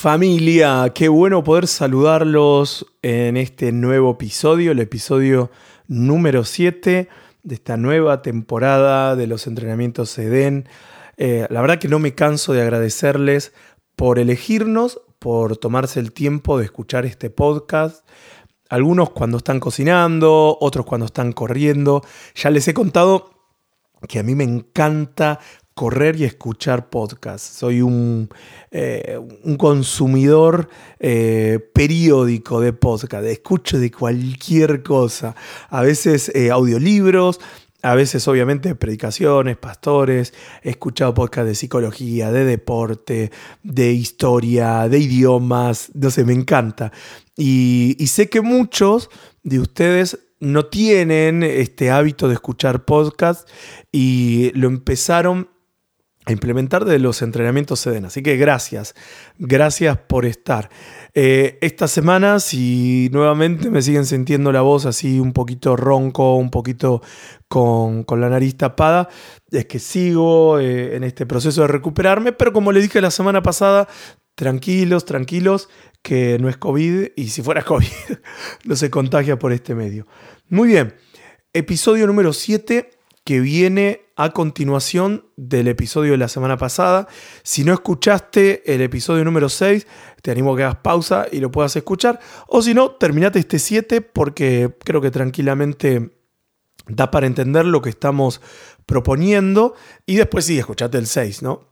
Familia, qué bueno poder saludarlos en este nuevo episodio, el episodio número 7 de esta nueva temporada de los entrenamientos EDEN. Eh, la verdad que no me canso de agradecerles por elegirnos, por tomarse el tiempo de escuchar este podcast. Algunos cuando están cocinando, otros cuando están corriendo. Ya les he contado que a mí me encanta correr y escuchar podcasts. Soy un, eh, un consumidor eh, periódico de podcast. Escucho de cualquier cosa. A veces eh, audiolibros, a veces obviamente predicaciones, pastores, he escuchado podcasts de psicología, de deporte, de historia, de idiomas, no sé, me encanta. Y, y sé que muchos de ustedes no tienen este hábito de escuchar podcasts y lo empezaron implementar de los entrenamientos SEDEN. Así que gracias, gracias por estar. Eh, esta semana, si nuevamente me siguen sintiendo la voz así un poquito ronco, un poquito con, la nariz tapada, es que sigo eh, en este proceso de recuperarme, pero como le dije la semana pasada, tranquilos, tranquilos, que no es COVID y si fuera COVID no se contagia por este medio. Muy bien, episodio número 7 que viene a continuación del episodio de la semana pasada. Si no escuchaste el episodio número 6, te animo a que hagas pausa y lo puedas escuchar. O si no, terminate este 7 porque creo que tranquilamente da para entender lo que estamos proponiendo. Y después sí, escuchate el 6, ¿no?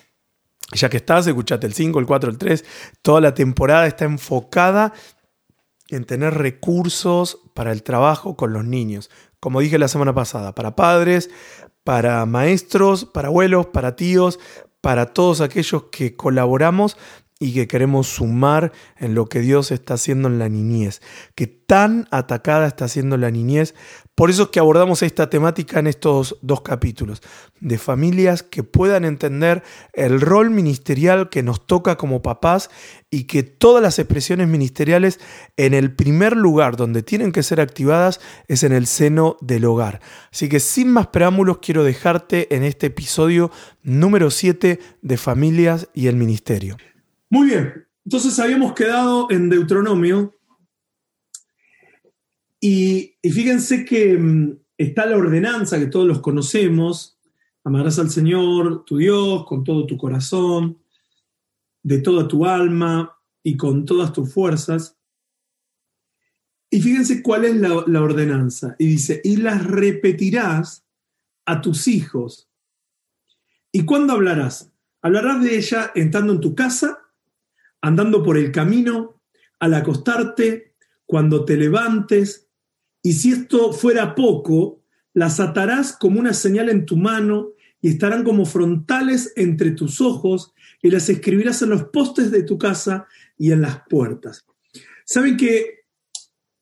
Ya que estás, escuchate el 5, el 4, el 3. Toda la temporada está enfocada en tener recursos para el trabajo con los niños como dije la semana pasada, para padres, para maestros, para abuelos, para tíos, para todos aquellos que colaboramos y que queremos sumar en lo que Dios está haciendo en la niñez, que tan atacada está haciendo la niñez. Por eso es que abordamos esta temática en estos dos capítulos, de familias que puedan entender el rol ministerial que nos toca como papás y que todas las expresiones ministeriales en el primer lugar donde tienen que ser activadas es en el seno del hogar. Así que sin más preámbulos quiero dejarte en este episodio número 7 de familias y el ministerio. Muy bien, entonces habíamos quedado en Deuteronomio y, fíjense que mm, está la ordenanza que todos los conocemos, amarás al Señor, tu Dios, con todo tu corazón, de toda tu alma y con todas tus fuerzas. Y fíjense cuál es la, la ordenanza. Y dice, y las repetirás a tus hijos. ¿Y cuándo hablarás? Hablarás de ella entrando en tu casa andando por el camino, al acostarte, cuando te levantes, y si esto fuera poco, las atarás como una señal en tu mano y estarán como frontales entre tus ojos y las escribirás en los postes de tu casa y en las puertas. Saben que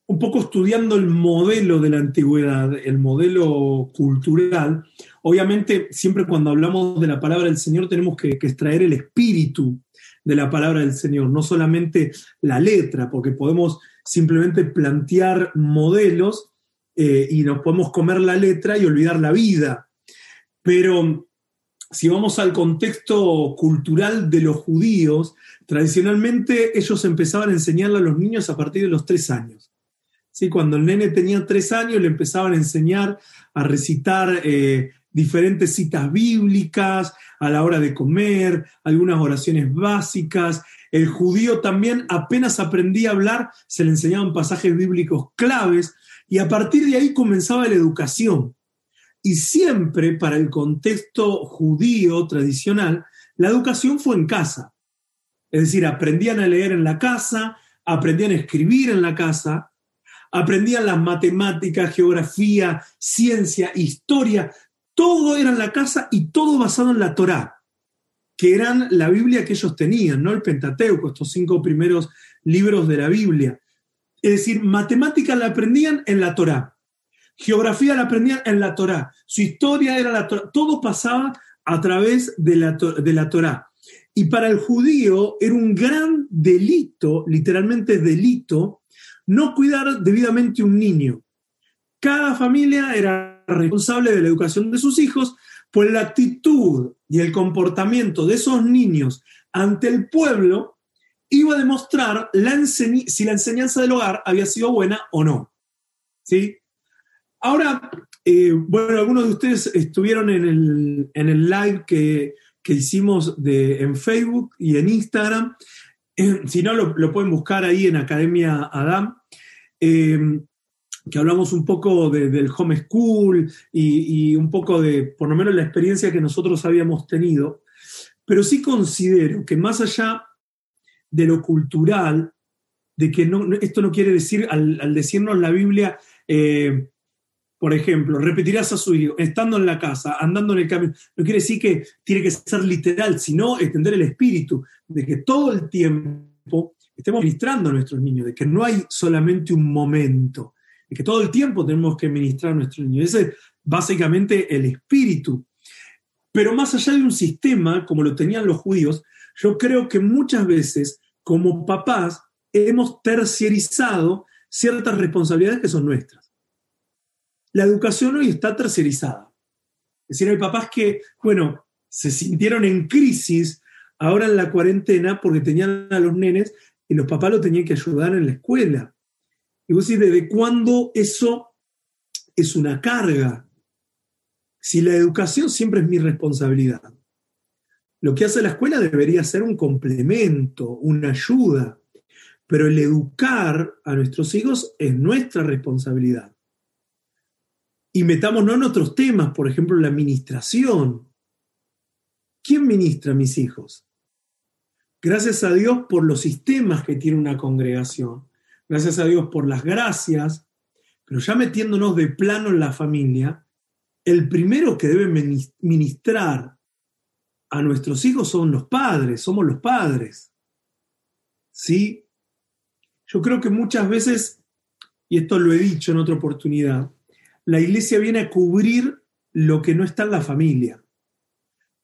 un poco estudiando el modelo de la antigüedad, el modelo cultural, obviamente siempre cuando hablamos de la palabra del Señor tenemos que, que extraer el espíritu de la palabra del Señor, no solamente la letra, porque podemos simplemente plantear modelos eh, y nos podemos comer la letra y olvidar la vida. Pero si vamos al contexto cultural de los judíos, tradicionalmente ellos empezaban a enseñarle a los niños a partir de los tres años. ¿Sí? Cuando el nene tenía tres años le empezaban a enseñar a recitar eh, diferentes citas bíblicas a la hora de comer, algunas oraciones básicas. El judío también apenas aprendía a hablar, se le enseñaban pasajes bíblicos claves y a partir de ahí comenzaba la educación. Y siempre para el contexto judío tradicional, la educación fue en casa. Es decir, aprendían a leer en la casa, aprendían a escribir en la casa, aprendían las matemáticas, geografía, ciencia, historia, todo era en la casa y todo basado en la Torá, que eran la Biblia que ellos tenían, ¿no? El Pentateuco, estos cinco primeros libros de la Biblia. Es decir, matemática la aprendían en la Torá, geografía la aprendían en la Torá, su historia era la Torá, todo pasaba a través de la, de la Torá. Y para el judío era un gran delito, literalmente delito, no cuidar debidamente un niño. Cada familia era responsable de la educación de sus hijos, pues la actitud y el comportamiento de esos niños ante el pueblo iba a demostrar si la enseñanza del hogar había sido buena o no. ¿Sí? Ahora, eh, bueno, algunos de ustedes estuvieron en el, en el live que, que hicimos en Facebook y en Instagram. Eh, si no, lo, pueden buscar ahí en Academia Adam, eh, que hablamos un poco del homeschool y, y un poco de, por lo menos, la experiencia que nosotros habíamos tenido. Pero sí considero que más allá de lo cultural, de que no, esto no quiere decir, al, decirnos la Biblia, eh, por ejemplo, repetirás a su hijo, estando en la casa, andando en el camino, no quiere decir que tiene que ser literal, sino extender el espíritu, de que todo el tiempo estemos ministrando a nuestros niños, de que no hay solamente un momento, de que todo el tiempo tenemos que ministrar a nuestros niños. Ese es básicamente el espíritu. Pero más allá de un sistema, como lo tenían los judíos, yo creo que muchas veces, como papás, hemos terciarizado ciertas responsabilidades que son nuestras la educación hoy está tercerizada. Es decir, hay papás que, bueno, se sintieron en crisis ahora en la cuarentena porque tenían a los nenes y los papás lo tenían que ayudar en la escuela. Y vos decís, ¿desde cuándo eso es una carga? Si la educación siempre es mi responsabilidad. Lo que hace la escuela debería ser un complemento, una ayuda, pero el educar a nuestros hijos es nuestra responsabilidad y metámonos en otros temas, por ejemplo, la administración. ¿Quién ministra a mis hijos? Gracias a Dios por los sistemas que tiene una congregación. Gracias a Dios por las gracias. Pero ya metiéndonos de plano en la familia, el primero que debe ministrar a nuestros hijos son los padres, somos los padres. ¿Sí? Yo creo que muchas veces, y esto lo he dicho en otra oportunidad, la iglesia viene a cubrir lo que no está en la familia.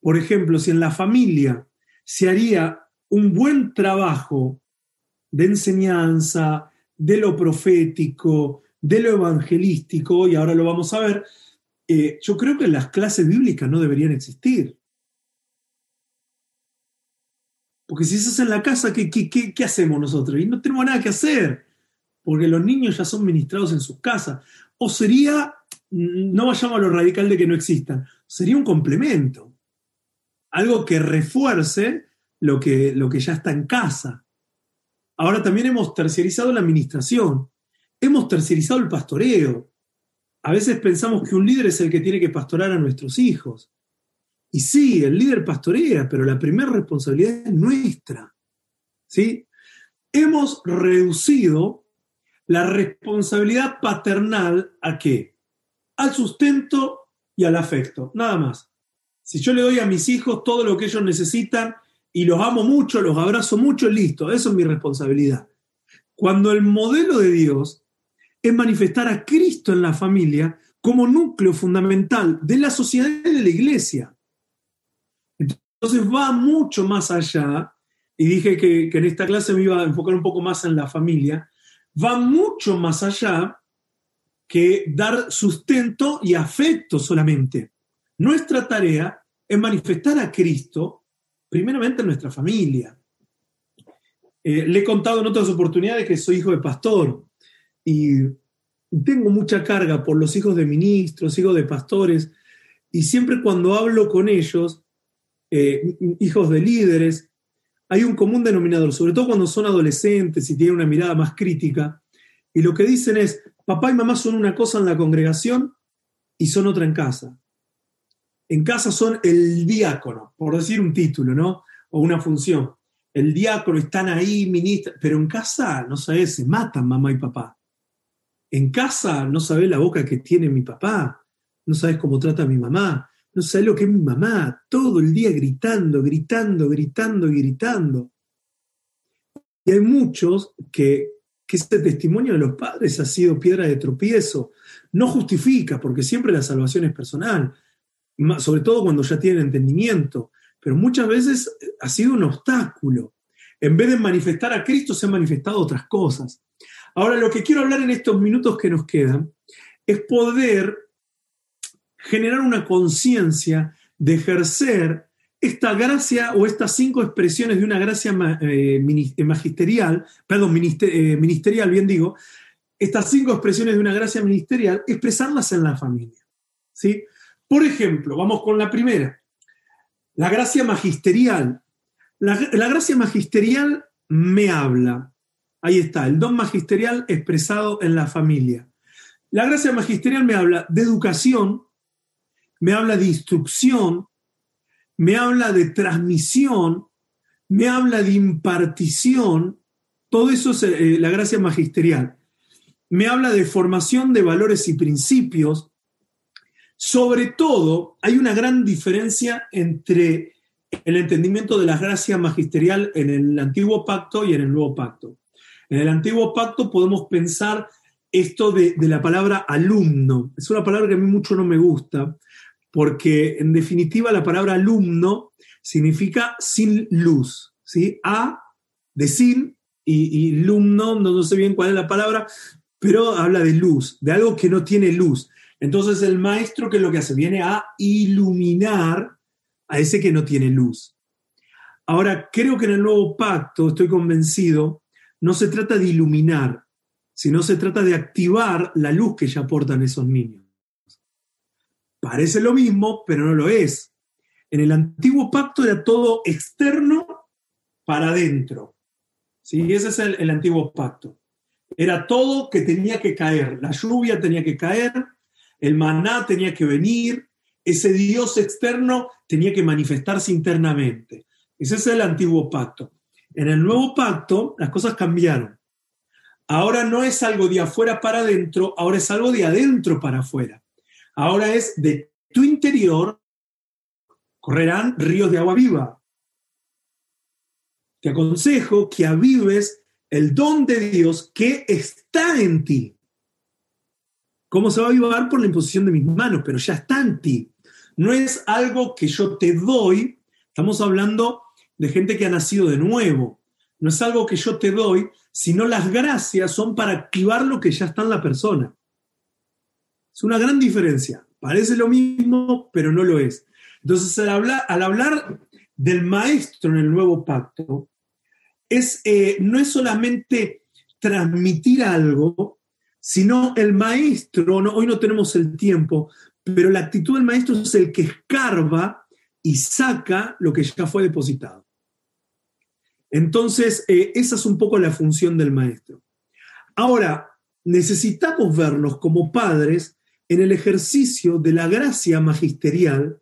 Por ejemplo, si en la familia se haría un buen trabajo de enseñanza, de lo profético, de lo evangelístico, y ahora lo vamos a ver, eh, yo creo que las clases bíblicas no deberían existir. Porque si eso es en la casa, ¿qué, qué, qué hacemos nosotros? Y no tenemos nada que hacer, porque los niños ya son ministrados en sus casas o sería, no vayamos a lo radical de que no existan, sería un complemento, algo que refuerce lo que, lo que ya está en casa. Ahora también hemos terciarizado la administración, hemos terciarizado el pastoreo. A veces pensamos que un líder es el que tiene que pastorar a nuestros hijos. Y sí, el líder pastorea, pero la primera responsabilidad es nuestra. ¿sí? Hemos reducido la responsabilidad paternal a qué? Al sustento y al afecto, nada más. Si yo le doy a mis hijos todo lo que ellos necesitan y los amo mucho, los abrazo mucho, listo, eso es mi responsabilidad. Cuando el modelo de Dios es manifestar a Cristo en la familia como núcleo fundamental de la sociedad y de la iglesia. Entonces va mucho más allá, y dije que, que en esta clase me iba a enfocar un poco más en la familia, va mucho más allá que dar sustento y afecto solamente. Nuestra tarea es manifestar a Cristo primeramente en nuestra familia. Eh, le he contado en otras oportunidades que soy hijo de pastor y tengo mucha carga por los hijos de ministros, hijos de pastores, y siempre cuando hablo con ellos, eh, hijos de líderes, hay un común denominador, sobre todo cuando son adolescentes y tienen una mirada más crítica, y lo que dicen es, papá y mamá son una cosa en la congregación y son otra en casa. En casa son el diácono, por decir un título, ¿no? O una función. El diácono están ahí, ministra, pero en casa, no sabes, se matan mamá y papá. En casa no sabes la boca que tiene mi papá, no sabes cómo trata a mi mamá, no sé lo que es mi mamá, todo el día gritando, gritando, gritando gritando. Y hay muchos que, que este testimonio de los padres ha sido piedra de tropiezo. No justifica, porque siempre la salvación es personal, sobre todo cuando ya tienen entendimiento, pero muchas veces ha sido un obstáculo. En vez de manifestar a Cristo, se han manifestado otras cosas. Ahora, lo que quiero hablar en estos minutos que nos quedan es poder generar una conciencia de ejercer esta gracia o estas cinco expresiones de una gracia eh, magisterial, perdón, eh, ministerial, bien digo, estas cinco expresiones de una gracia ministerial, expresarlas en la familia. ¿sí? Por ejemplo, vamos con la primera, la gracia magisterial. La, gracia magisterial me habla. Ahí está, el don magisterial expresado en la familia. La gracia magisterial me habla de educación, me habla de instrucción, me habla de transmisión, me habla de impartición, todo eso es eh, la gracia magisterial. Me habla de formación de valores y principios. Sobre todo, hay una gran diferencia entre el entendimiento de la gracia magisterial en el antiguo pacto y en el nuevo pacto. En el antiguo pacto podemos pensar esto de, la palabra alumno. Es una palabra que a mí mucho no me gusta, porque en definitiva la palabra alumno significa sin luz, ¿sí? A de sin y, y no, sé bien cuál es la palabra, pero habla de luz, de algo que no tiene luz. Entonces el maestro, ¿qué es lo que hace? Viene a iluminar a ese que no tiene luz. Ahora, creo que en el nuevo pacto, estoy convencido, no se trata de iluminar, sino se trata de activar la luz que ya aportan esos niños. Parece lo mismo, pero no lo es. En el antiguo pacto era todo externo para adentro. ¿Sí? Ese es el, antiguo pacto. Era todo que tenía que caer. La lluvia tenía que caer, el maná tenía que venir, ese Dios externo tenía que manifestarse internamente. Ese es el antiguo pacto. En el nuevo pacto las cosas cambiaron. Ahora no es algo de afuera para adentro, ahora es algo de adentro para afuera. Ahora es de tu interior correrán ríos de agua viva. Te aconsejo que avives el don de Dios que está en ti. ¿Cómo se va a avivar? Por la imposición de mis manos, pero ya está en ti. No es algo que yo te doy, estamos hablando de gente que ha nacido de nuevo. No es algo que yo te doy, sino las gracias son para activar lo que ya está en la persona. Es una gran diferencia. Parece lo mismo, pero no lo es. Entonces, al hablar, al hablar del maestro en el nuevo pacto, es, eh, no es solamente transmitir algo, sino el maestro, hoy no tenemos el tiempo, pero la actitud del maestro es el que escarba y saca lo que ya fue depositado. Entonces, eh, esa es un poco la función del maestro. Ahora, necesitamos vernos como padres en el ejercicio de la gracia magisterial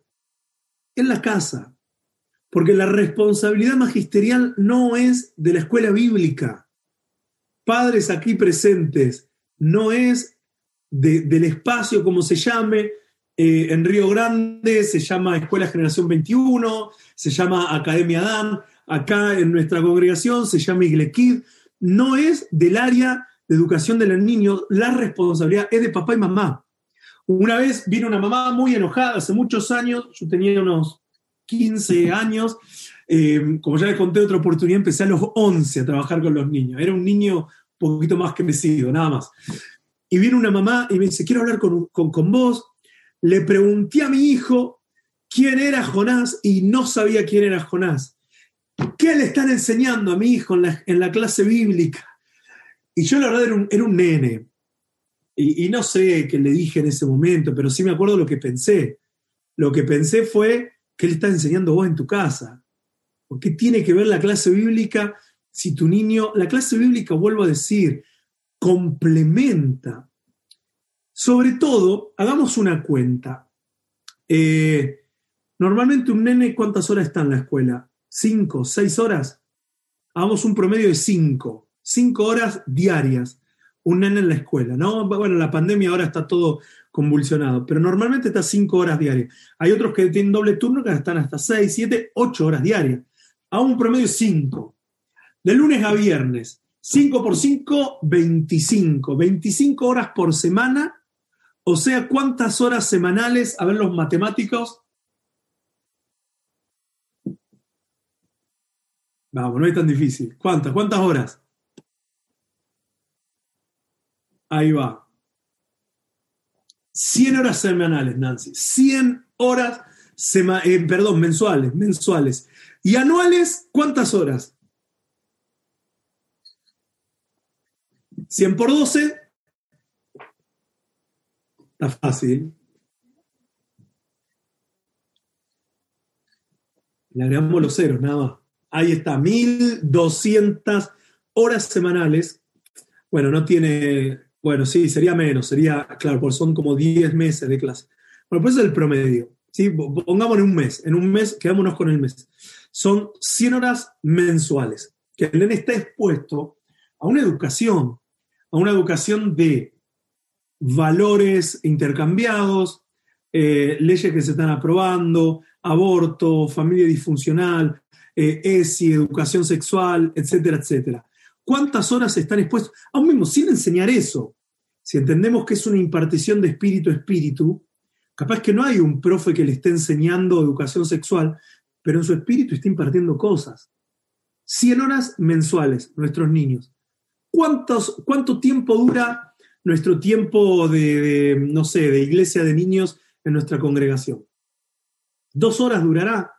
en la casa, porque la responsabilidad magisterial no es de la escuela bíblica. Padres aquí presentes, no es del espacio como se llame, eh, en Río Grande se llama Escuela Generación 21, se llama Academia Dan, acá en nuestra congregación se llama Iglequid, no es del área de educación de los niños, la responsabilidad es de papá y mamá. Una vez vino una mamá muy enojada, hace muchos años, yo tenía unos 15 años, eh, como ya les conté otra oportunidad, empecé a los 11 a trabajar con los niños. Era un niño poquito más crecido, nada más. Y vino una mamá y me dice, quiero hablar con, con, vos. Le pregunté a mi hijo quién era Jonás y no sabía quién era Jonás. ¿Qué le están enseñando a mi hijo en la, clase bíblica? Y yo la verdad era un, era un nene, y, no sé qué le dije en ese momento, pero sí me acuerdo lo que pensé. Lo que pensé fue, ¿qué le estás enseñando vos en tu casa? ¿Por qué tiene que ver la clase bíblica si tu niño, la clase bíblica, vuelvo a decir, complementa? Sobre todo, hagamos una cuenta. Eh, normalmente un nene, ¿cuántas horas está en la escuela? ¿Cinco, seis horas? Hagamos un promedio de cinco, cinco horas diarias un nene en la escuela, ¿no? Bueno, la pandemia ahora está todo convulsionado, pero normalmente está cinco horas diarias. Hay otros que tienen doble turno que están hasta seis, siete, ocho horas diarias. A un promedio cinco. De lunes a viernes. 5 por 5, 25. 25 horas por semana. O sea, ¿cuántas horas semanales? A ver los matemáticos. Vamos, no es tan difícil. ¿Cuántas? ¿Cuántas horas? Ahí va. 100 horas semanales, Nancy. 100 horas eh, perdón, mensuales, mensuales. ¿Y anuales cuántas horas? 100 por 12. Está fácil. Le agregamos los ceros, nada más. Ahí está, 1200 horas semanales. Bueno, no tiene, bueno, sí, sería menos, sería, claro, porque son como 10 meses de clase. Bueno, pues es el promedio. ¿sí? Pongámonos en un mes, en un mes, quedámonos con el mes. Son 100 horas mensuales, que el nene está expuesto a una educación, a una educación de valores intercambiados, eh, leyes que se están aprobando, aborto, familia disfuncional, eh, ESI, educación sexual, etcétera, etcétera. ¿Cuántas horas están expuestos? Aún mismo, sin enseñar eso, si entendemos que es una impartición de espíritu a espíritu, capaz que no hay un profe que le esté enseñando educación sexual, pero en su espíritu está impartiendo cosas. 100 horas mensuales, nuestros niños. ¿Cuántos, ¿Cuánto tiempo dura nuestro tiempo de, no sé, de iglesia de niños en nuestra congregación? ¿Dos horas durará?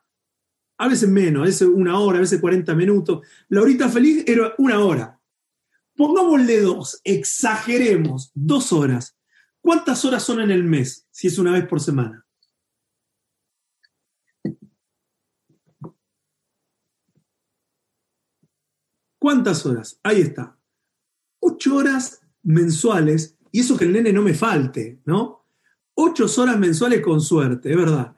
A veces menos, a veces una hora, a veces 40 minutos. La horita feliz era una hora. Pongámosle dos, exageremos, dos horas. ¿Cuántas horas son en el mes si es una vez por semana? ¿Cuántas horas? Ahí está. Ocho horas mensuales, y eso que el nene no me falte, ¿no? Ocho horas mensuales con suerte, es verdad.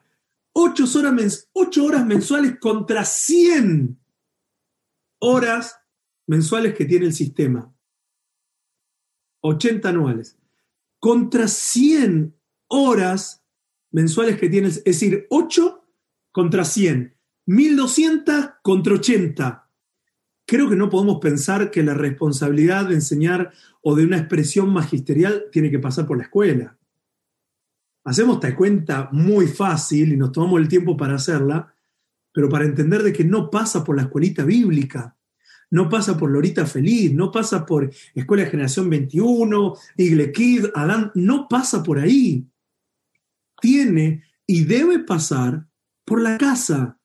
8 horas, horas mensuales contra 100 horas mensuales que tiene el sistema. 80 anuales. Contra 100 horas mensuales que tiene, es decir, 8 contra 100. 1200 contra 80. Creo que no podemos pensar que la responsabilidad de enseñar o de una expresión magisterial tiene que pasar por la escuela hacemos esta cuenta muy fácil y nos tomamos el tiempo para hacerla, pero para entender de que no pasa por la escuelita bíblica, no pasa por Lorita Feliz, no pasa por Escuela de Generación 21, Igle Kid, Adán, no pasa por ahí. Tiene y debe pasar por la casa.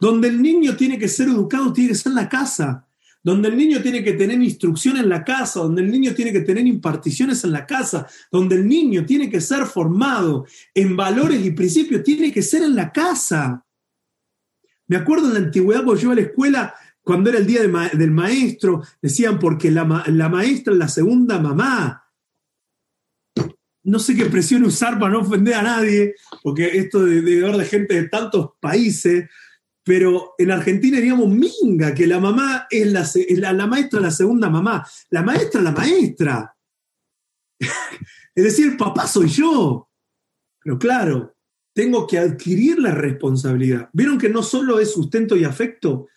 Donde el niño tiene que ser educado, tiene que ser la casa donde el niño tiene que tener instrucción en la casa, donde el niño tiene que tener imparticiones en la casa, donde el niño tiene que ser formado en valores y principios, tiene que ser en la casa. Me acuerdo en la antigüedad, cuando yo iba a la escuela, cuando era el día del maestro, decían porque la, maestra es la segunda mamá. No sé qué expresión usar para no ofender a nadie, porque esto de, de de gente de tantos países, pero en Argentina diríamos minga, que la mamá es la, la, maestra, la segunda mamá. La maestra, la maestra. es decir, el papá soy yo. Pero claro, tengo que adquirir la responsabilidad. ¿Vieron que no solo es sustento y afecto?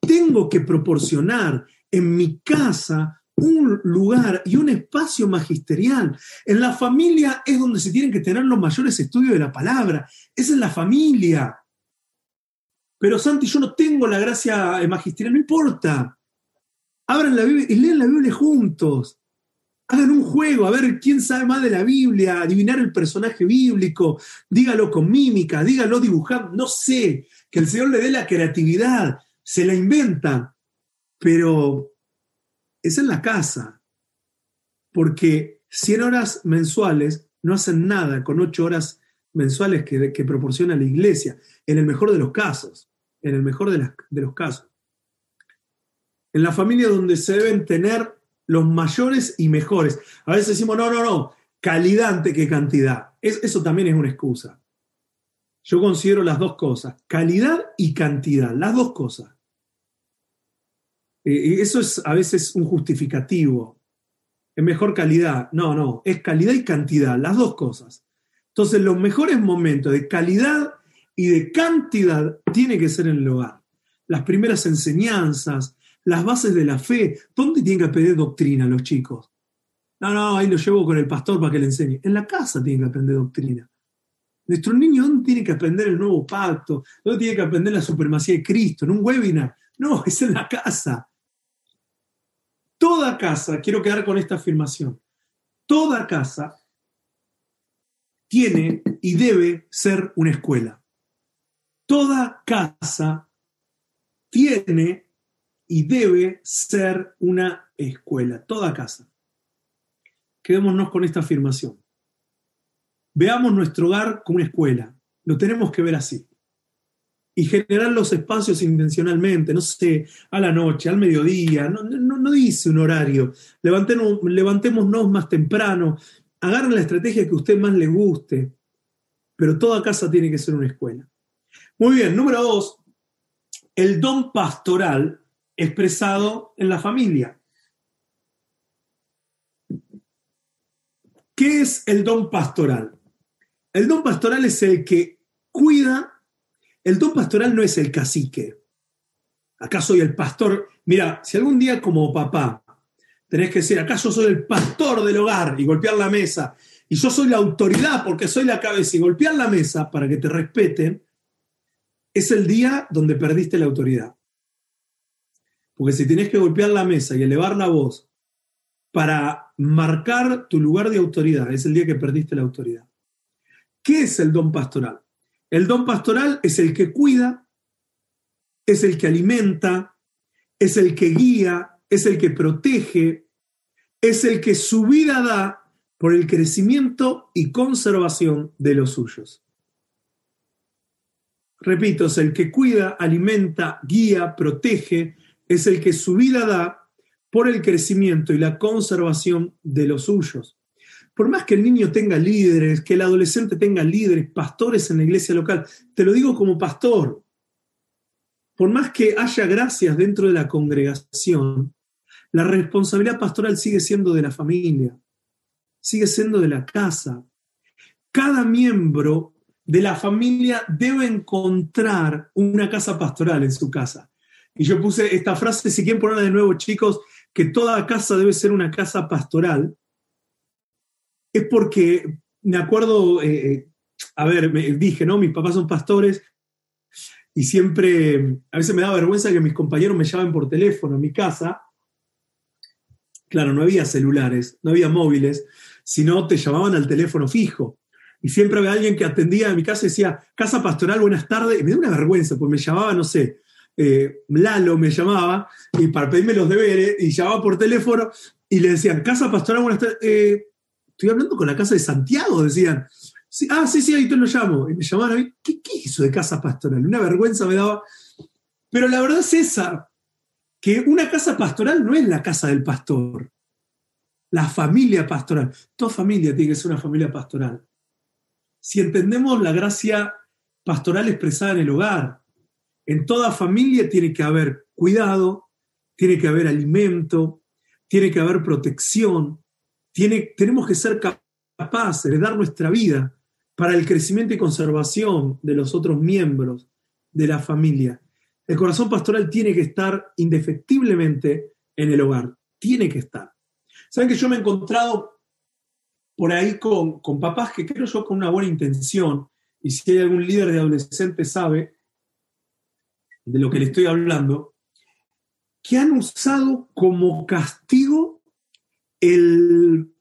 Tengo que proporcionar en mi casa un lugar y un espacio magisterial. En la familia es donde se tienen que tener los mayores estudios de la palabra. Es en la familia. Pero Santi, yo no tengo la gracia magisterial, no importa. Abran la Biblia y lean la Biblia juntos. Hagan un juego, a ver quién sabe más de la Biblia, adivinar el personaje bíblico, dígalo con mímica, dígalo dibujando, no sé, que el Señor le dé la creatividad, se la inventa, pero es en la casa, porque 100 horas mensuales no hacen nada con 8 horas mensuales que proporciona la iglesia, en el mejor de los casos en el mejor de, los casos. En la familia donde se deben tener los mayores y mejores. A veces decimos, no, no, no, calidad ante que cantidad. eso también es una excusa. Yo considero las dos cosas, calidad y cantidad, las dos cosas. Eh, eso es a veces un justificativo. Es mejor calidad. No, no, es calidad y cantidad, las dos cosas. Entonces, los mejores momentos de calidad y de cantidad tiene que ser en el hogar. Las primeras enseñanzas, las bases de la fe, ¿dónde tienen que aprender doctrina los chicos? No, no, ahí lo llevo con el pastor para que le enseñe. En la casa tienen que aprender doctrina. Nuestro niño, ¿dónde tiene que aprender el nuevo pacto? ¿Dónde tiene que aprender la supremacía de Cristo? ¿En un webinar? No, es en la casa. Toda casa, quiero quedar con esta afirmación, toda casa tiene y debe ser una escuela. Toda casa tiene y debe ser una escuela, toda casa. Quedémonos con esta afirmación. Veamos nuestro hogar como una escuela. Lo tenemos que ver así. Y generar los espacios intencionalmente, no sé, a la noche, al mediodía, no, no, dice un horario. Levantemos, levantémonos más temprano, agarren la estrategia que a usted más le guste, pero toda casa tiene que ser una escuela. Muy bien, número dos, el don pastoral expresado en la familia. ¿Qué es el don pastoral? El don pastoral es el que cuida, el don pastoral no es el cacique. Acá soy el pastor. Mira, si algún día como papá tenés que decir, ¿acaso soy el pastor del hogar y golpear la mesa, y yo soy la autoridad porque soy la cabeza y golpear la mesa para que te respeten, es el día donde perdiste la autoridad. Porque si tenés que golpear la mesa y elevar la voz para marcar tu lugar de autoridad, es el día que perdiste la autoridad. ¿Qué es el don pastoral? El don pastoral es el que cuida, es el que alimenta, es el que guía, es el que protege, es el que su vida da por el crecimiento y conservación de los suyos. Repito, es el que cuida, alimenta, guía, protege, es el que su vida da por el crecimiento y la conservación de los suyos. Por más que el niño tenga líderes, que el adolescente tenga líderes, pastores en la iglesia local, te lo digo como pastor, por más que haya gracias dentro de la congregación, la responsabilidad pastoral sigue siendo de la familia, sigue siendo de la casa. Cada miembro de la familia debe encontrar una casa pastoral en su casa. Y yo puse esta frase, si quieren ponerla de nuevo, chicos, que toda casa debe ser una casa pastoral, es porque me acuerdo, eh, eh, a ver, me dije, ¿no? Mis papás son pastores y siempre, a veces me da vergüenza que mis compañeros me llamen por teléfono a mi casa Claro, no había celulares, no había móviles, sino te llamaban al teléfono fijo. Y siempre había alguien que atendía a mi casa y decía, Casa Pastoral, buenas tardes. Y me da una vergüenza, porque me llamaba, no sé, eh, Lalo me llamaba y para pedirme los deberes y llamaba por teléfono y le decían, Casa Pastoral, buenas tardes. Eh, estoy hablando con la casa de Santiago, decían. ah, sí, sí, ahí te lo llamo. Y me llamaban a mí, ¿qué, ¿qué es eso de Casa Pastoral? Una vergüenza me daba. Pero la verdad es esa, que una casa pastoral no es la casa del pastor, la familia pastoral. Toda familia tiene que ser una familia pastoral. Si entendemos la gracia pastoral expresada en el hogar, en toda familia tiene que haber cuidado, tiene que haber alimento, tiene que haber protección, tiene, tenemos que ser capaces de dar nuestra vida para el crecimiento y conservación de los otros miembros de la familia. El corazón pastoral tiene que estar indefectiblemente en el hogar, tiene que estar. Saben que yo me he encontrado por ahí con, con papás que creo yo con una buena intención, y si hay algún líder de adolescentes sabe de lo que le estoy hablando, que han usado como castigo el,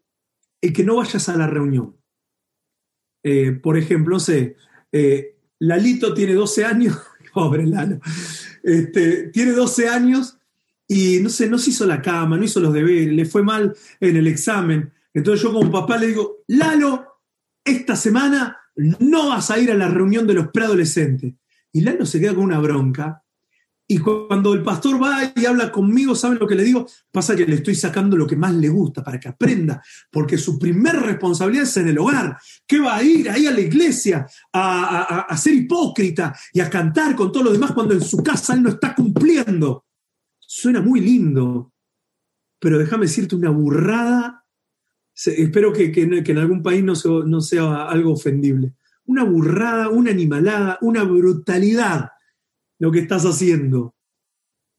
que no vayas a la reunión. Eh, por ejemplo, no sé, eh, Lalito tiene 12 años pobre Lalo. Este, tiene 12 años y no sé, no se hizo la cama, no hizo los deberes, le fue mal en el examen. Entonces yo como papá le digo, Lalo, esta semana no vas a ir a la reunión de los preadolescentes. Y Lalo se queda con una bronca y cuando el pastor va y habla conmigo, ¿saben lo que le digo? Pasa que le estoy sacando lo que más le gusta para que aprenda, porque su primer responsabilidad es en el hogar. ¿Qué va a ir ahí a la iglesia a, ser hipócrita y a cantar con todo lo demás cuando en su casa él no está cumpliendo? Suena muy lindo, pero déjame decirte una burrada. Espero que, en algún país no no sea algo ofendible. Una burrada, una animalada, una brutalidad lo que estás haciendo.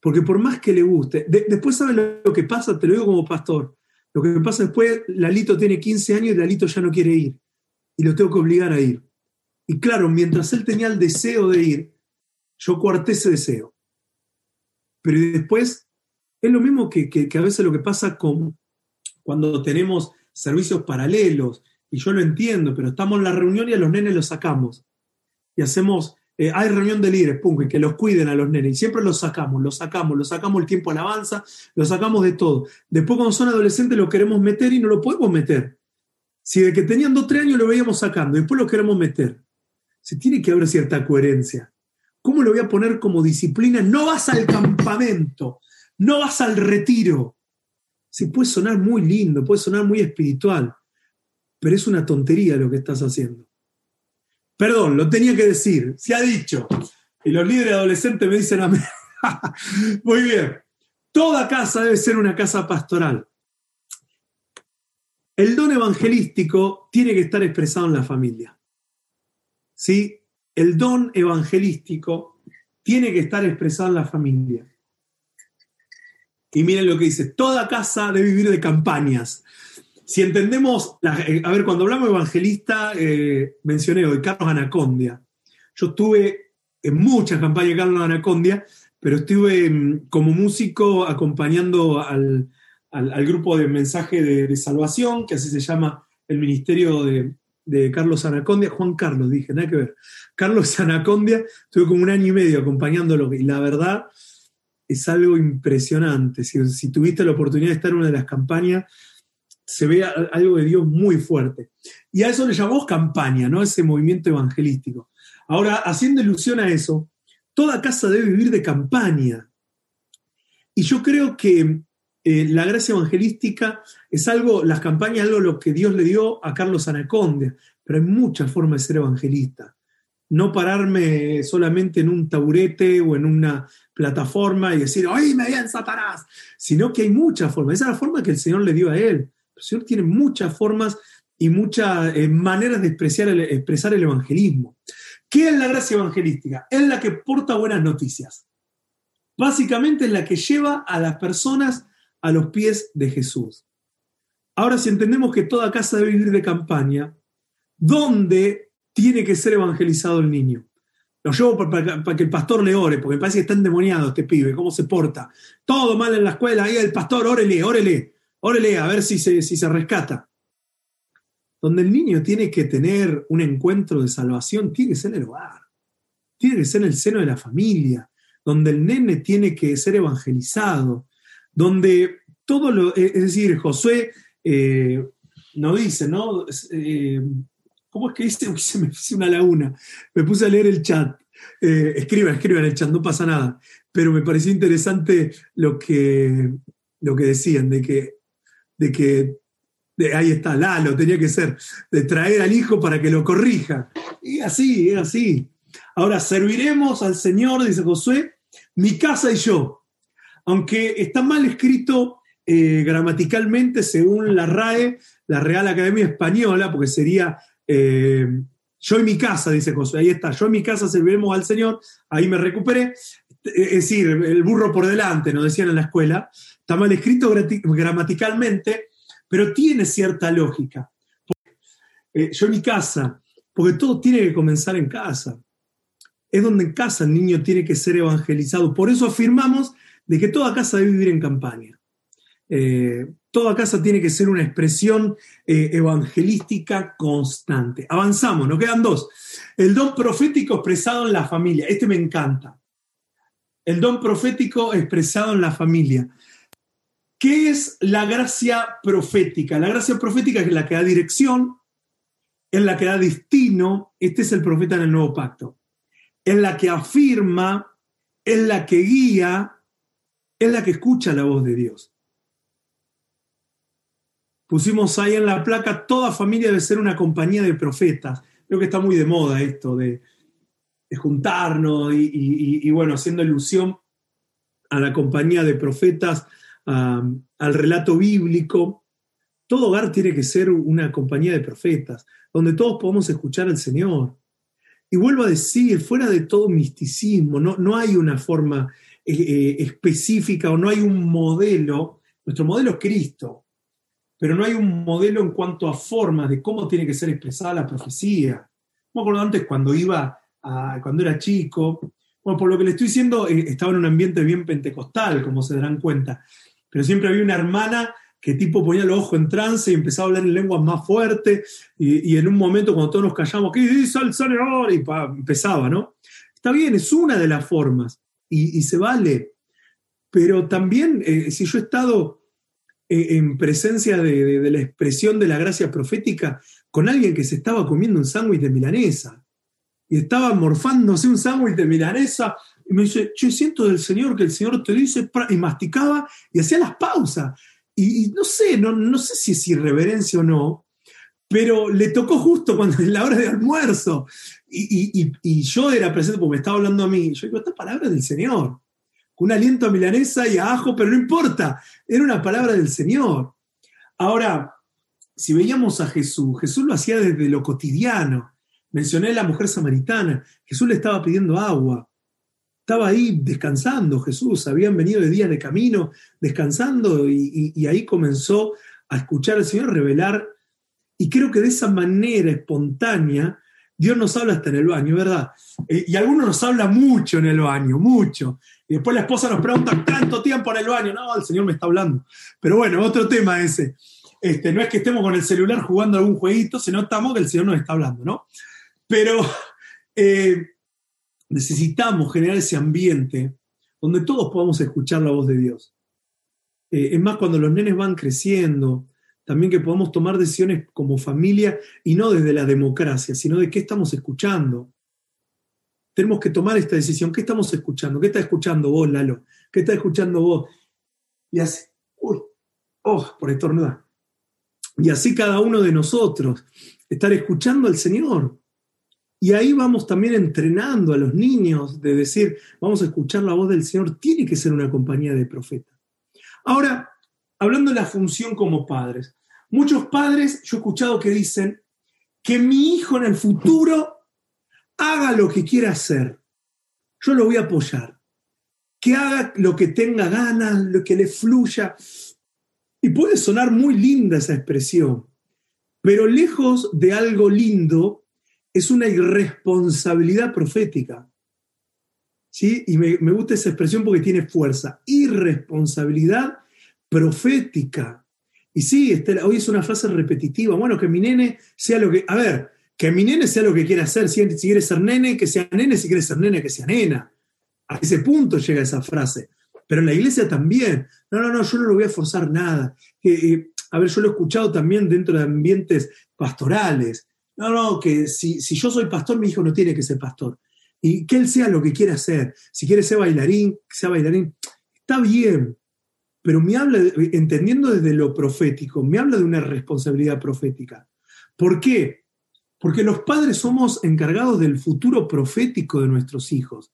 Porque por más que le guste, después sabes lo que pasa, te lo digo como pastor. Lo que pasa después, Lalito tiene 15 años y Lalito ya no quiere ir. Y lo tengo que obligar a ir. Y claro, mientras él tenía el deseo de ir, yo cuarté ese deseo. Pero después, es lo mismo que, que, que a veces lo que pasa con cuando tenemos servicios paralelos, y yo lo entiendo, pero estamos en la reunión y a los nenes los sacamos. Y hacemos eh, hay reunión de líderes, pum, que los cuiden a los nenes. Y siempre los sacamos, los sacamos, los sacamos el tiempo alabanza, los sacamos de todo. Después cuando son adolescentes lo queremos meter y no lo podemos meter. Si de que tenían dos, tres años lo veíamos sacando, después lo queremos meter. Se tiene que haber cierta coherencia. ¿Cómo lo voy a poner como disciplina? No vas al campamento, no vas al retiro. Se puede sonar muy lindo, puede sonar muy espiritual, pero es una tontería lo que estás haciendo. Perdón, lo tenía que decir, se ha dicho. Y los líderes adolescentes me dicen a mí, muy bien, toda casa debe ser una casa pastoral. El don evangelístico tiene que estar expresado en la familia. ¿Sí? El don evangelístico tiene que estar expresado en la familia. Y miren lo que dice, toda casa debe vivir de campañas. Si entendemos, eh, a ver, cuando hablamos de evangelista, eh, mencioné hoy Carlos Anacondia. Yo estuve en muchas campañas de Carlos Anacondia, pero estuve mm, como músico acompañando al, grupo de mensaje de, salvación, que así se llama el ministerio de, de, Carlos Anacondia. Juan Carlos, dije, nada que ver. Carlos Anacondia, estuve como un año y medio acompañándolo, y la verdad es algo impresionante. Si, tuviste la oportunidad de estar en una de las campañas, se ve algo de Dios muy fuerte. Y a eso le llamamos campaña, ¿no? Ese movimiento evangelístico. Ahora, haciendo ilusión a eso, toda casa debe vivir de campaña. Y yo creo que eh, la gracia evangelística es algo, las campañas, algo lo que Dios le dio a Carlos Anacondia, pero hay muchas formas de ser evangelista no pararme solamente en un taburete o en una plataforma y decir, me bien, Satanás! Sino que hay muchas formas. Esa es la forma que el Señor le dio a él. El Señor tiene muchas formas y muchas eh, maneras de expresar el, expresar el evangelismo. ¿Qué es la gracia evangelística? Es la que porta buenas noticias. Básicamente es la que lleva a las personas a los pies de Jesús. Ahora, si entendemos que toda casa debe vivir de campaña, ¿dónde tiene que ser evangelizado el niño. Lo llevo para, que el pastor le ore, porque me parece que está endemoniado este pibe, cómo se porta. Todo mal en la escuela, ahí el pastor, órele, órele, órele, a ver si se, si se rescata. Donde el niño tiene que tener un encuentro de salvación, tiene que ser en el hogar, tiene que ser en el seno de la familia, donde el nene tiene que ser evangelizado, donde todo lo, es decir, Josué eh, no dice, ¿no? Eh, ¿Cómo es que dice? Uy, se me hizo una laguna. Me puse a leer el chat. Eh, escriba, escriba en el chat, no pasa nada. Pero me pareció interesante lo que, lo que decían, de que, de que ahí está, Lalo, tenía que ser, de traer al hijo para que lo corrija. Y así, es así. Ahora, serviremos al Señor, dice Josué, mi casa y yo. Aunque está mal escrito eh, gramaticalmente según la RAE, la Real Academia Española, porque sería eh, yo en mi casa, dice Josué, ahí está, yo en mi casa serviremos al Señor, ahí me recuperé. Es decir, el burro por delante, nos decían en la escuela, está mal escrito gramaticalmente, pero tiene cierta lógica. Eh, yo en mi casa, porque todo tiene que comenzar en casa. Es donde en casa el niño tiene que ser evangelizado. Por eso afirmamos de que toda casa debe vivir en campaña. Eh, toda casa tiene que ser una expresión eh, evangelística constante. Avanzamos, nos quedan dos. El don profético expresado en la familia. Este me encanta. El don profético expresado en la familia. ¿Qué es la gracia profética? La gracia profética es la que da dirección, es la que da destino. Este es el profeta en el nuevo pacto. Es la que afirma, es la que guía, es la que escucha la voz de Dios. Pusimos ahí en la placa, toda familia debe ser una compañía de profetas. Creo que está muy de moda esto de, juntarnos y, bueno, haciendo ilusión a la compañía de profetas, al relato bíblico. Todo hogar tiene que ser una compañía de profetas, donde todos podamos escuchar al Señor. Y vuelvo a decir, fuera de todo misticismo, no, no hay una forma eh, eh, específica o no hay un modelo. Nuestro modelo es Cristo pero no hay un modelo en cuanto a formas de cómo tiene que ser expresada la profecía. Me acuerdo antes cuando iba, a, cuando era chico, bueno, por lo que le estoy diciendo, eh, estaba en un ambiente bien pentecostal, como se darán cuenta, pero siempre había una hermana que tipo ponía los ojos en trance y empezaba a hablar en lenguas más fuertes, y, en un momento cuando todos nos callamos, ¿qué dice el Señor? Y empezaba, ¿no? Está bien, es una de las formas y, se vale. Pero también, eh, si yo he estado en presencia de, la expresión de la gracia profética con alguien que se estaba comiendo un sándwich de milanesa y estaba morfándose un sándwich de milanesa y me dice, yo siento del Señor que el Señor te dice, y masticaba y hacía las pausas. Y, no sé, no, no sé si es irreverencia o no, pero le tocó justo cuando en la hora de almuerzo. Y, yo era presente porque me estaba hablando a mí. Yo digo, esta palabra del Señor. Un aliento a milanesa y a ajo, pero no importa. Era una palabra del Señor. Ahora, si veíamos a Jesús, Jesús lo hacía desde lo cotidiano. Mencioné a la mujer samaritana. Jesús le estaba pidiendo agua. Estaba ahí descansando Jesús. Habían venido de días de camino, descansando, y, ahí comenzó a escuchar al Señor revelar y creo que de esa manera espontánea, Dios nos habla hasta en el baño, ¿verdad? Eh, y algunos nos habla mucho en el baño, mucho. Y después la esposa nos pregunta, ¿cuánto tiempo en el baño? No, el Señor me está hablando. Pero bueno, otro tema ese. Este, no es que estemos con el celular jugando algún jueguito, sino estamos que el Señor nos está hablando, ¿no? Pero eh, necesitamos generar ese ambiente donde todos podamos escuchar la voz de Dios. Eh, es más, cuando los nenes van creciendo, también que podamos tomar decisiones como familia y no desde la democracia, sino de qué estamos escuchando. Tenemos que tomar esta decisión. ¿Qué estamos escuchando? ¿Qué está escuchando vos, Lalo? ¿Qué está escuchando vos? Y así, uy, oh, por estornudar. Y así cada uno de nosotros, estar escuchando al Señor. Y ahí vamos también entrenando a los niños de decir, vamos a escuchar la voz del Señor, tiene que ser una compañía de profeta. Ahora, hablando de la función como padres, Muchos padres, yo he escuchado que dicen que mi hijo en el futuro haga lo que quiera hacer. Yo lo voy a apoyar. Que haga lo que tenga ganas, lo que le fluya. Y puede sonar muy linda esa expresión, pero lejos de algo lindo, es una irresponsabilidad profética. ¿Sí? Y me, me gusta esa expresión porque tiene fuerza. Irresponsabilidad profética. Y sí, hoy es una frase repetitiva. Bueno, que mi nene sea lo que. A ver, que mi nene sea lo que quiera hacer. Si, quiere ser nene, que sea nene. Si quiere ser nene, que sea nena. A ese punto llega esa frase. Pero en la iglesia también. No, no, no, yo no lo voy a forzar nada. Eh, a ver, yo lo he escuchado también dentro de ambientes pastorales. No, no, que si, si yo soy pastor, mi hijo no tiene que ser pastor. Y que él sea lo que quiera hacer. Si quiere ser bailarín, que sea bailarín. Está bien, pero me habla, entendiendo desde lo profético, me habla de una responsabilidad profética. ¿Por qué? Porque los padres somos encargados del futuro profético de nuestros hijos.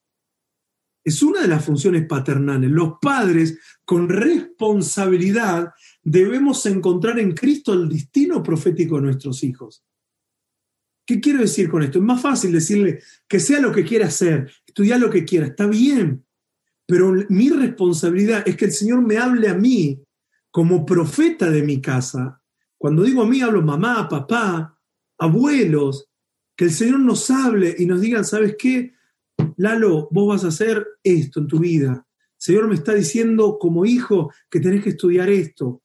Es una de las funciones paternales. Los padres, con responsabilidad, debemos encontrar en Cristo el destino profético de nuestros hijos. ¿Qué quiero decir con esto? Es más fácil decirle que sea lo que quiera hacer, estudiar lo que quiera, está bien, pero mi responsabilidad es que el Señor me hable a mí como profeta de mi casa. Cuando digo a mí, hablo mamá, papá, abuelos, que el Señor nos hable y nos diga, ¿sabes qué? Lalo, vos vas a hacer esto en tu vida. El Señor me está diciendo como hijo que tenés que estudiar esto.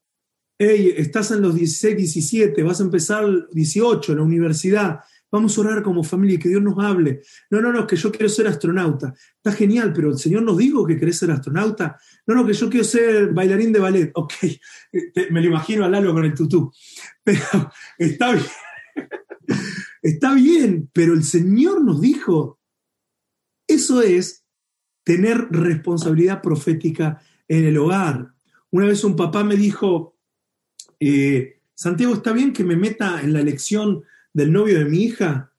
Hey, estás en los 16, 17, vas a empezar 18 en la universidad. Vamos a orar como familia y que Dios nos hable. No, no, no, que yo quiero ser astronauta. Está genial, pero el Señor nos dijo que querés ser astronauta. No, no, que yo quiero ser bailarín de ballet. Ok, me lo imagino a Lalo con el tutú. Pero está bien. Está bien, pero el Señor nos dijo. Eso es tener responsabilidad profética en el hogar. Una vez un papá me dijo, eh, Santiago, ¿está bien que me meta en la elección del novio de mi hija.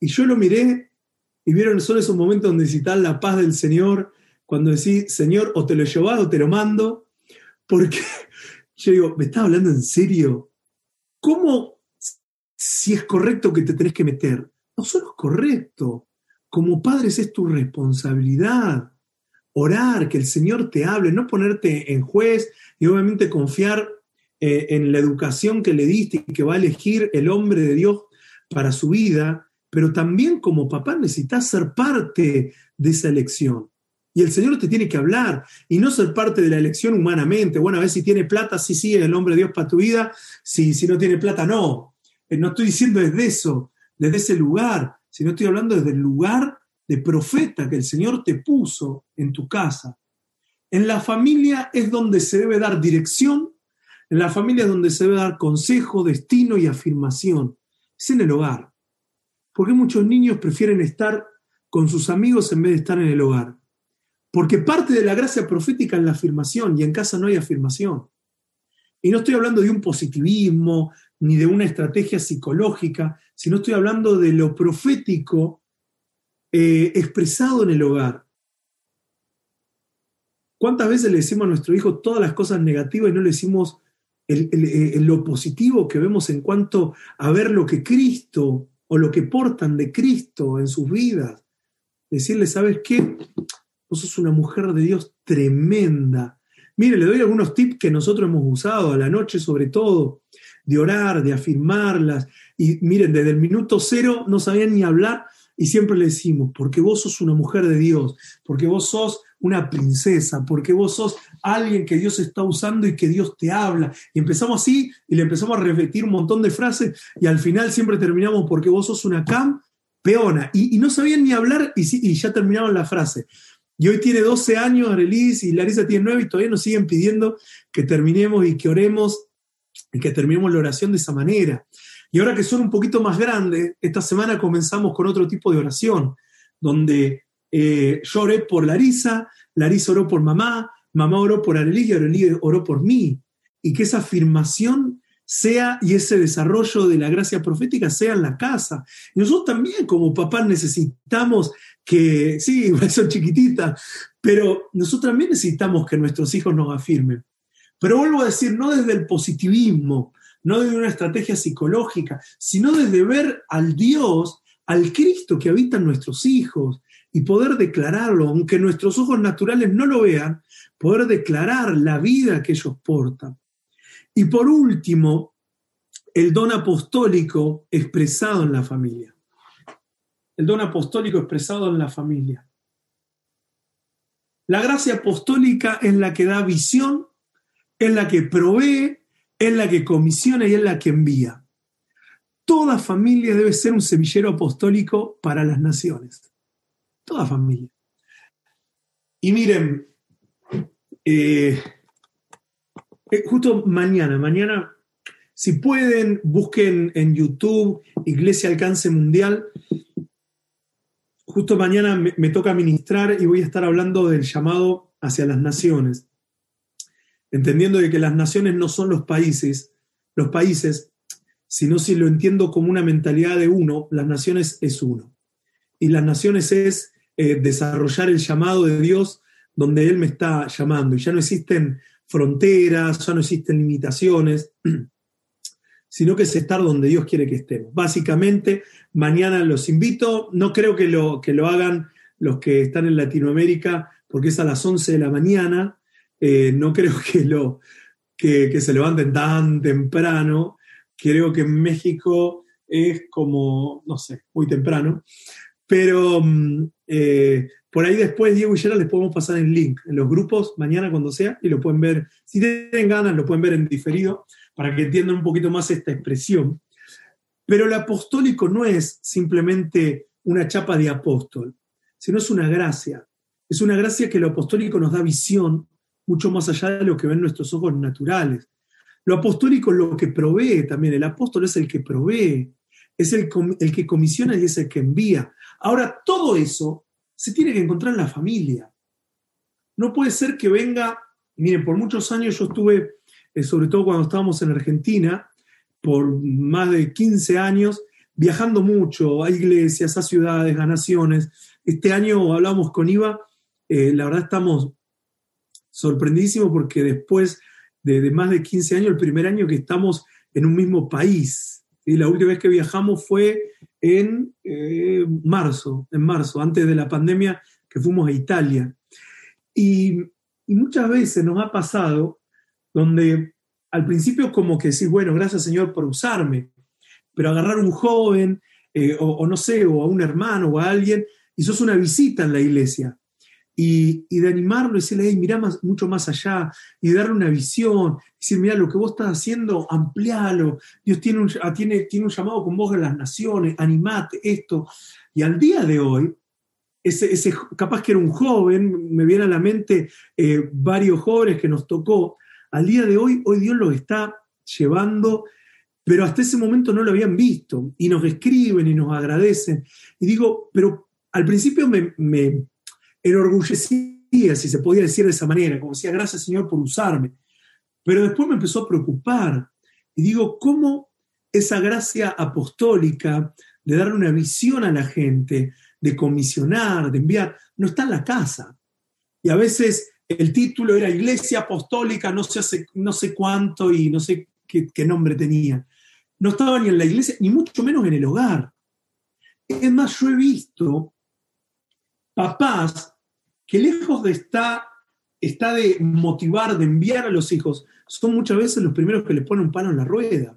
Y yo lo miré y vieron, son esos momentos donde necesitas la paz del Señor, cuando decís, Señor, o te lo llevas o te lo mando, porque yo digo, ¿me estás hablando en serio? ¿Cómo si es correcto que te tenés que meter? No solo es correcto. Como padres es tu responsabilidad orar, que el Señor te hable, no ponerte en juez y obviamente confiar eh, en la educación que le diste y que va a elegir el hombre de Dios para su vida, pero también como papá necesitas ser parte de esa elección. Y el Señor te tiene que hablar y no ser parte de la elección humanamente. Bueno, a ver si tiene plata, sí, sí, el hombre de Dios para tu vida. Si, si no tiene plata, no. Eh, no estoy diciendo desde eso, desde ese lugar, sino estoy hablando desde el lugar de profeta que el Señor te puso en tu casa. En la familia es donde se debe dar dirección, en la familia es donde se debe dar consejo, destino y afirmación. Es en el hogar. ¿Por qué muchos niños prefieren estar con sus amigos en vez de estar en el hogar? Porque parte de la gracia profética es la afirmación y en casa no hay afirmación. Y no estoy hablando de un positivismo ni de una estrategia psicológica, sino estoy hablando de lo profético eh, expresado en el hogar. ¿Cuántas veces le decimos a nuestro hijo todas las cosas negativas y no le decimos lo positivo que vemos en cuanto a ver lo que Cristo o lo que portan de Cristo en sus vidas? Decirle, ¿sabes qué? Vos sos una mujer de Dios tremenda. Mire, le doy algunos tips que nosotros hemos usado a la noche sobre todo, de orar, de afirmarlas. Y miren, desde el minuto cero no sabían ni hablar y siempre le decimos, porque vos sos una mujer de Dios, porque vos sos una princesa, porque vos sos alguien que Dios está usando y que Dios te habla. Y empezamos así y le empezamos a repetir un montón de frases y al final siempre terminamos porque vos sos una campeona. Y, y no sabían ni hablar y, ya terminaban la frase. Y hoy tiene 12 años Arelis y Larisa tiene 9 y todavía nos siguen pidiendo que terminemos y que oremos y que terminemos la oración de esa manera. Y ahora que son un poquito más grandes, esta semana comenzamos con otro tipo de oración, donde eh, yo oré por Larisa, Larisa oró por mamá, mamá oró por Arelis y Arelis oró por mí. Y que esa afirmación sea y ese desarrollo de la gracia profética sea en la casa. Y nosotros también como papás necesitamos que, sí, son chiquititas, pero nosotros también necesitamos que nuestros hijos nos afirmen. Pero vuelvo a decir, no desde el positivismo, no desde una estrategia psicológica, sino desde ver al Dios, al Cristo que habita en nuestros hijos y poder declararlo, aunque nuestros ojos naturales no lo vean, poder declarar la vida que ellos portan. Y por último, el don apostólico expresado en la familia. El don apostólico expresado en la familia. La gracia apostólica es la que da visión, es la que provee, es la que comisiona y es la que envía. Toda familia debe ser un semillero apostólico para las naciones. Toda familia. Y miren, eh, eh, justo mañana, mañana, si pueden, busquen en YouTube Iglesia Alcance Mundial. Justo mañana me, toca ministrar y voy a estar hablando del llamado hacia las naciones, entendiendo de que las naciones no son los países, los países, sino si lo entiendo como una mentalidad de uno, las naciones es uno. Y las naciones es eh, desarrollar el llamado de Dios donde Él me está llamando. Y ya no existen fronteras, ya no existen limitaciones, sino que es estar donde Dios quiere que estemos. Básicamente, mañana los invito, no creo que lo, que lo hagan los que están en Latinoamérica, porque es a las 11 de la mañana, eh, no creo que, lo, que, se levanten tan temprano, creo que en México es como, no sé, muy temprano, pero mm, eh, por ahí después, Diego y Gerard, les podemos pasar el link en los grupos mañana cuando sea y lo pueden ver. Si tienen ganas, lo pueden ver en diferido para que entiendan un poquito más esta expresión. Pero el apostólico no es simplemente una chapa de apóstol, sino es una gracia. Es una gracia que lo apostólico nos da visión mucho más allá de lo que ven nuestros ojos naturales. Lo apostólico es lo que provee también. El apóstol es el que provee, es el, el que comisiona y es el que envía. Ahora, todo eso se tiene que encontrar en la familia. No puede ser que venga, miren, por muchos años yo estuve, eh, sobre todo cuando estábamos en Argentina, por más de 15 años, viajando mucho a iglesias, a ciudades, a naciones. Este año hablamos con Iva, eh, la verdad estamos sorprendidísimos porque después de, más de 15 años, el primer año que estamos en un mismo país. y La última vez que viajamos fue en eh, marzo, en marzo, antes de la pandemia, que fuimos a Italia. Y, muchas veces nos ha pasado donde al principio como que decís, bueno, gracias Señor por usarme, pero agarrar un joven, eh, o, no sé, o a un hermano o a alguien, y sos una visita en la iglesia y, de animarlo y decirle, hey, mira más, mucho más allá, y darle una visión, decir, mira, lo que vos estás haciendo, amplialo, Dios tiene un, ah, tiene, tiene un llamado con vos de las naciones, animate esto. Y al día de hoy, ese, capaz que era un joven, me viene a la mente eh, varios jóvenes que nos tocó. Al día de hoy, hoy Dios los está llevando, pero hasta ese momento no lo habían visto y nos escriben y nos agradecen. Y digo, pero al principio me enorgullecía, si se podía decir de esa manera, como decía, gracias Señor por usarme. Pero después me empezó a preocupar y digo, ¿cómo esa gracia apostólica de darle una visión a la gente, de comisionar, de enviar, no está en la casa? Y a veces el título era Iglesia Apostólica, no sé, no sé cuánto y no sé qué, qué nombre tenía. No estaba ni en la iglesia, ni mucho menos en el hogar. Es más, yo he visto papás que lejos de estar, está de motivar, de enviar a los hijos, son muchas veces los primeros que le ponen un palo en la rueda.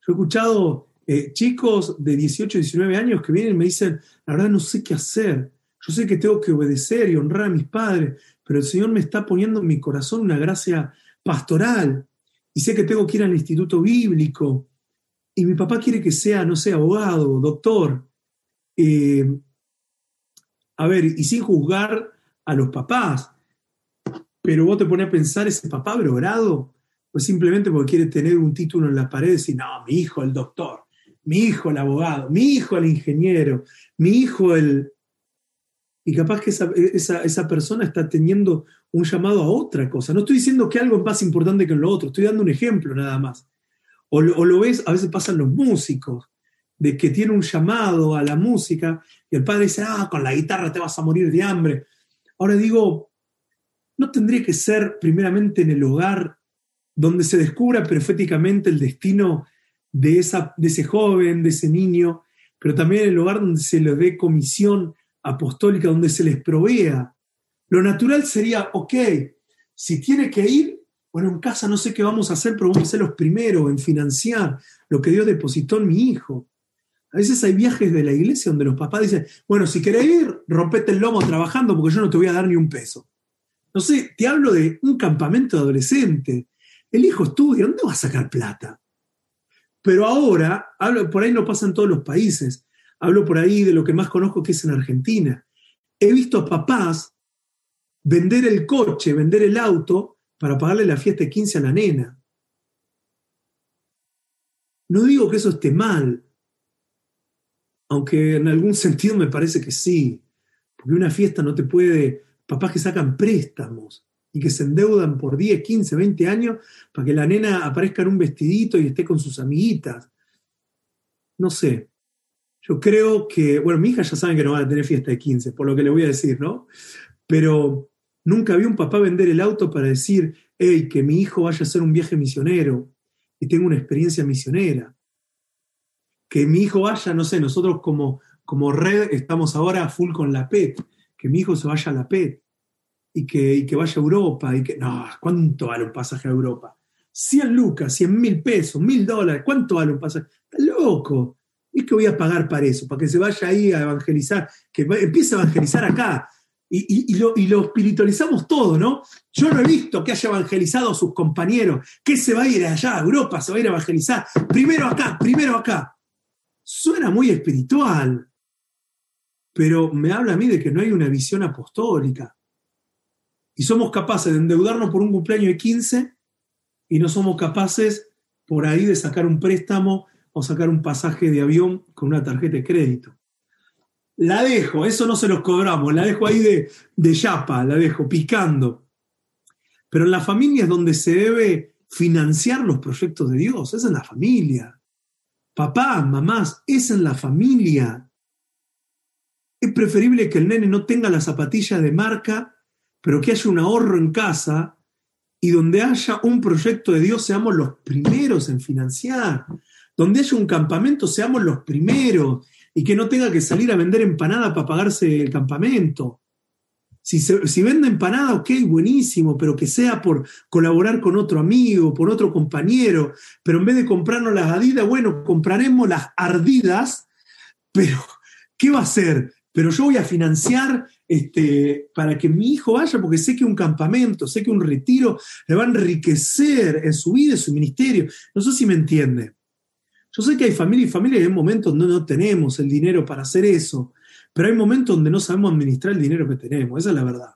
Yo he escuchado eh, chicos de 18, 19 años que vienen y me dicen, la verdad no sé qué hacer. Yo sé que tengo que obedecer y honrar a mis padres, pero el Señor me está poniendo en mi corazón una gracia pastoral y sé que tengo que ir al instituto bíblico y mi papá quiere que sea, no sé, abogado, doctor. Eh, a ver, y sin juzgar a los papás, pero vos te pones a pensar, ¿ese papá habrá orado? Pues simplemente porque quiere tener un título en la pared y decir, no, mi hijo el doctor, mi hijo el abogado, mi hijo el ingeniero, mi hijo el... Y capaz que esa, esa, persona está teniendo un llamado a otra cosa. No estoy diciendo que algo es más importante que lo otro, estoy dando un ejemplo nada más. O, o lo ves, a veces pasan los músicos, de que tiene un llamado a la música y el padre dice, ah, con la guitarra te vas a morir de hambre. Ahora digo, ¿no tendría que ser primeramente en el hogar donde se descubra proféticamente el destino de, esa, de ese joven, de ese niño, pero también en el hogar donde se le dé comisión apostólica, donde se les provea? Lo natural sería, ok, si tiene que ir, bueno, en casa no sé qué vamos a hacer, pero vamos a ser los primeros en financiar lo que Dios depositó en mi hijo. A veces hay viajes de la iglesia donde los papás dicen, bueno, si querés ir, rompete el lomo trabajando porque yo no te voy a dar ni un peso. No sé, te hablo de un campamento de adolescente. El hijo estudia, ¿dónde va a sacar plata? Pero ahora, hablo, por ahí no pasa en todos los países. Hablo por ahí de lo que más conozco que es en Argentina. He visto a papás vender el coche, vender el auto para pagarle la fiesta de 15 a la nena. No digo que eso esté mal, aunque en algún sentido me parece que sí, porque una fiesta no te puede papás que sacan préstamos y que se endeudan por 10, 15, 20 años para que la nena aparezca en un vestidito y esté con sus amiguitas. No sé. Yo creo que, bueno, mi hija ya saben que no van a tener fiesta de 15, por lo que le voy a decir, ¿no? Pero nunca vi un papá vender el auto para decir, hey, que mi hijo vaya a hacer un viaje misionero y tenga una experiencia misionera. Que mi hijo vaya, no sé, nosotros como, como red estamos ahora full con la PET que mi hijo se vaya a la PET y que, que vaya a Europa y que, no, ¿cuánto vale un pasaje a Europa? 100 lucas, 100 mil pesos, mil dólares, ¿cuánto vale un pasaje? Está loco. ¿Y que voy a pagar para eso? Para que se vaya ahí a evangelizar, que empiece a evangelizar acá. Y, lo, y, lo, espiritualizamos todo, ¿no? Yo no he visto que haya evangelizado a sus compañeros, que se va a ir allá a Europa, se va a ir a evangelizar. Primero acá, primero acá. Suena muy espiritual pero me habla a mí de que no hay una visión apostólica. Y somos capaces de endeudarnos por un cumpleaños de 15 y no somos capaces por ahí de sacar un préstamo o sacar un pasaje de avión con una tarjeta de crédito. La dejo, eso no se los cobramos, la dejo ahí de, de yapa, la dejo picando. Pero en la familia es donde se debe financiar los proyectos de Dios, es en la familia. Papá, mamás, es en la familia es preferible que el nene no tenga la zapatilla de marca, pero que haya un ahorro en casa y donde haya un proyecto de Dios seamos los primeros en financiar. Donde haya un campamento seamos los primeros y que no tenga que salir a vender empanada para pagarse el campamento. Si, si vende empanada, ok, buenísimo, pero que sea por colaborar con otro amigo, por otro compañero, pero en vez de comprarnos las adidas, bueno, compraremos las ardidas, pero ¿qué va a hacer? pero yo voy a financiar este, para que mi hijo vaya, porque sé que un campamento, sé que un retiro le va a enriquecer en su vida, en su ministerio. No sé si me entiende. Yo sé que hay familia y familia y hay momentos donde no tenemos el dinero para hacer eso, pero hay momentos donde no sabemos administrar el dinero que tenemos, esa es la verdad.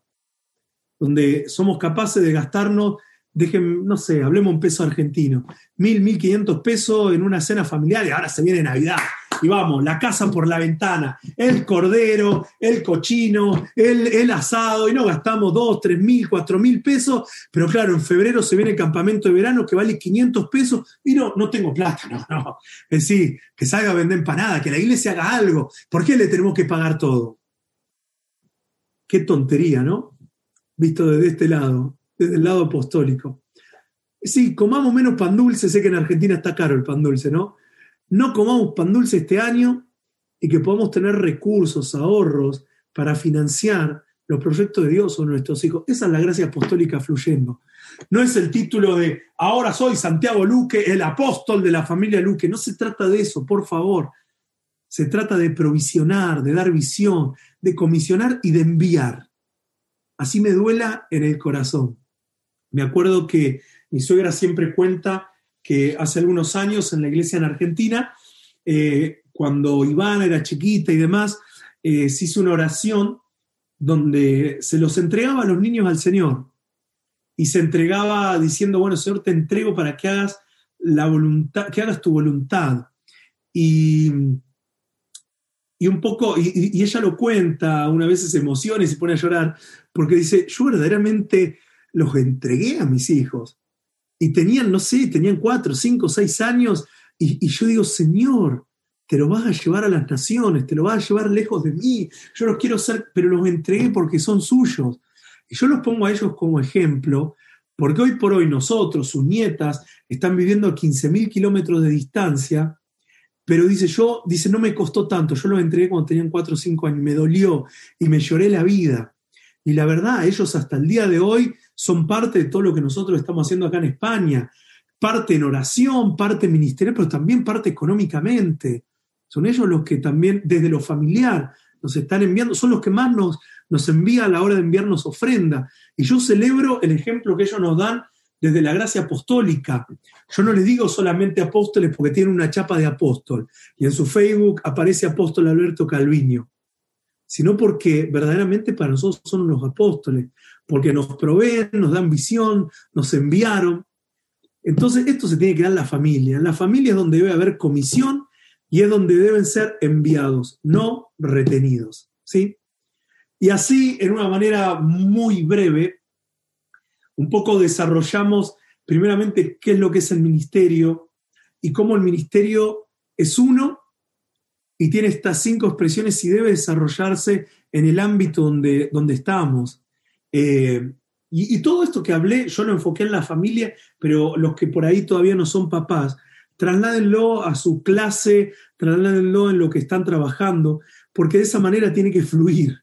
Donde somos capaces de gastarnos, dejen, no sé, hablemos en peso argentino, mil, mil quinientos pesos en una cena familiar y ahora se viene Navidad y vamos, la casa por la ventana, el cordero, el cochino, el, asado, y no gastamos dos, tres mil, cuatro mil pesos, pero claro, en febrero se viene el campamento de verano que vale 500 pesos y no, no tengo plata, no, no. Es decir, que salga a vender empanada, que la iglesia haga algo, ¿por qué le tenemos que pagar todo? Qué tontería, ¿no? Visto desde este lado, desde el lado apostólico. Sí, comamos menos pan dulce, sé que en Argentina está caro el pan dulce, ¿no? No comamos pan dulce este año y que podamos tener recursos, ahorros para financiar los proyectos de Dios o nuestros hijos. Esa es la gracia apostólica fluyendo. No es el título de ahora soy Santiago Luque, el apóstol de la familia Luque. No se trata de eso, por favor. Se trata de provisionar, de dar visión, de comisionar y de enviar. Así me duela en el corazón. Me acuerdo que mi suegra siempre cuenta que hace algunos años en la iglesia en Argentina, eh, cuando Iván era chiquita y demás, eh, se hizo una oración donde se los entregaba a los niños al Señor y se entregaba diciendo, bueno, Señor, te entrego para que hagas la voluntad, que hagas tu voluntad. Y, y un poco, y, y, ella lo cuenta, una vez se emociona y se pone a llorar, porque dice, yo verdaderamente los entregué a mis hijos y tenían, no sé, tenían cuatro, cinco, seis años, y, yo digo, Señor, te lo vas a llevar a las naciones, te lo vas a llevar lejos de mí, yo los quiero ser, pero los entregué porque son suyos. Y yo los pongo a ellos como ejemplo, porque hoy por hoy nosotros, sus nietas, están viviendo a 15.000 kilómetros de distancia, pero dice, yo, dice, no me costó tanto, yo los entregué cuando tenían cuatro o cinco años, me dolió y me lloré la vida. Y la verdad, ellos hasta el día de hoy son parte de todo lo que nosotros estamos haciendo acá en España, parte en oración, parte ministerial, pero también parte económicamente. Son ellos los que también, desde lo familiar, nos están enviando, son los que más nos, nos envían a la hora de enviarnos ofrenda. Y yo celebro el ejemplo que ellos nos dan desde la gracia apostólica. Yo no les digo solamente apóstoles porque tienen una chapa de apóstol y en su Facebook aparece apóstol Alberto Calviño, sino porque verdaderamente para nosotros son los apóstoles porque nos proveen, nos dan visión, nos enviaron. Entonces, esto se tiene que dar en la familia. En la familia es donde debe haber comisión y es donde deben ser enviados, no retenidos. ¿sí? Y así, en una manera muy breve, un poco desarrollamos primeramente qué es lo que es el ministerio y cómo el ministerio es uno y tiene estas cinco expresiones y debe desarrollarse en el ámbito donde, donde estamos. Eh, y, todo esto que hablé, yo lo enfoqué en la familia, pero los que por ahí todavía no son papás, trasládenlo a su clase, trasládenlo en lo que están trabajando, porque de esa manera tiene que fluir.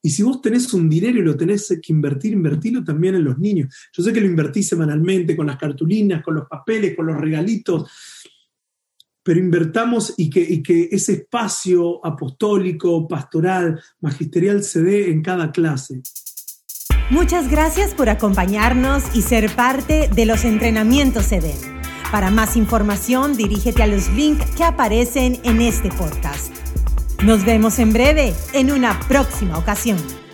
Y si vos tenés un dinero y lo tenés que invertir, invertirlo también en los niños. Yo sé que lo invertís semanalmente con las cartulinas, con los papeles, con los regalitos, pero invertamos y que ese espacio apostólico, pastoral, magisterial se dé en cada clase. Muchas gracias por acompañarnos y ser parte de los entrenamientos EDEN. Para más información, dirígete a los links que aparecen en este podcast. Nos vemos en breve en una próxima ocasión.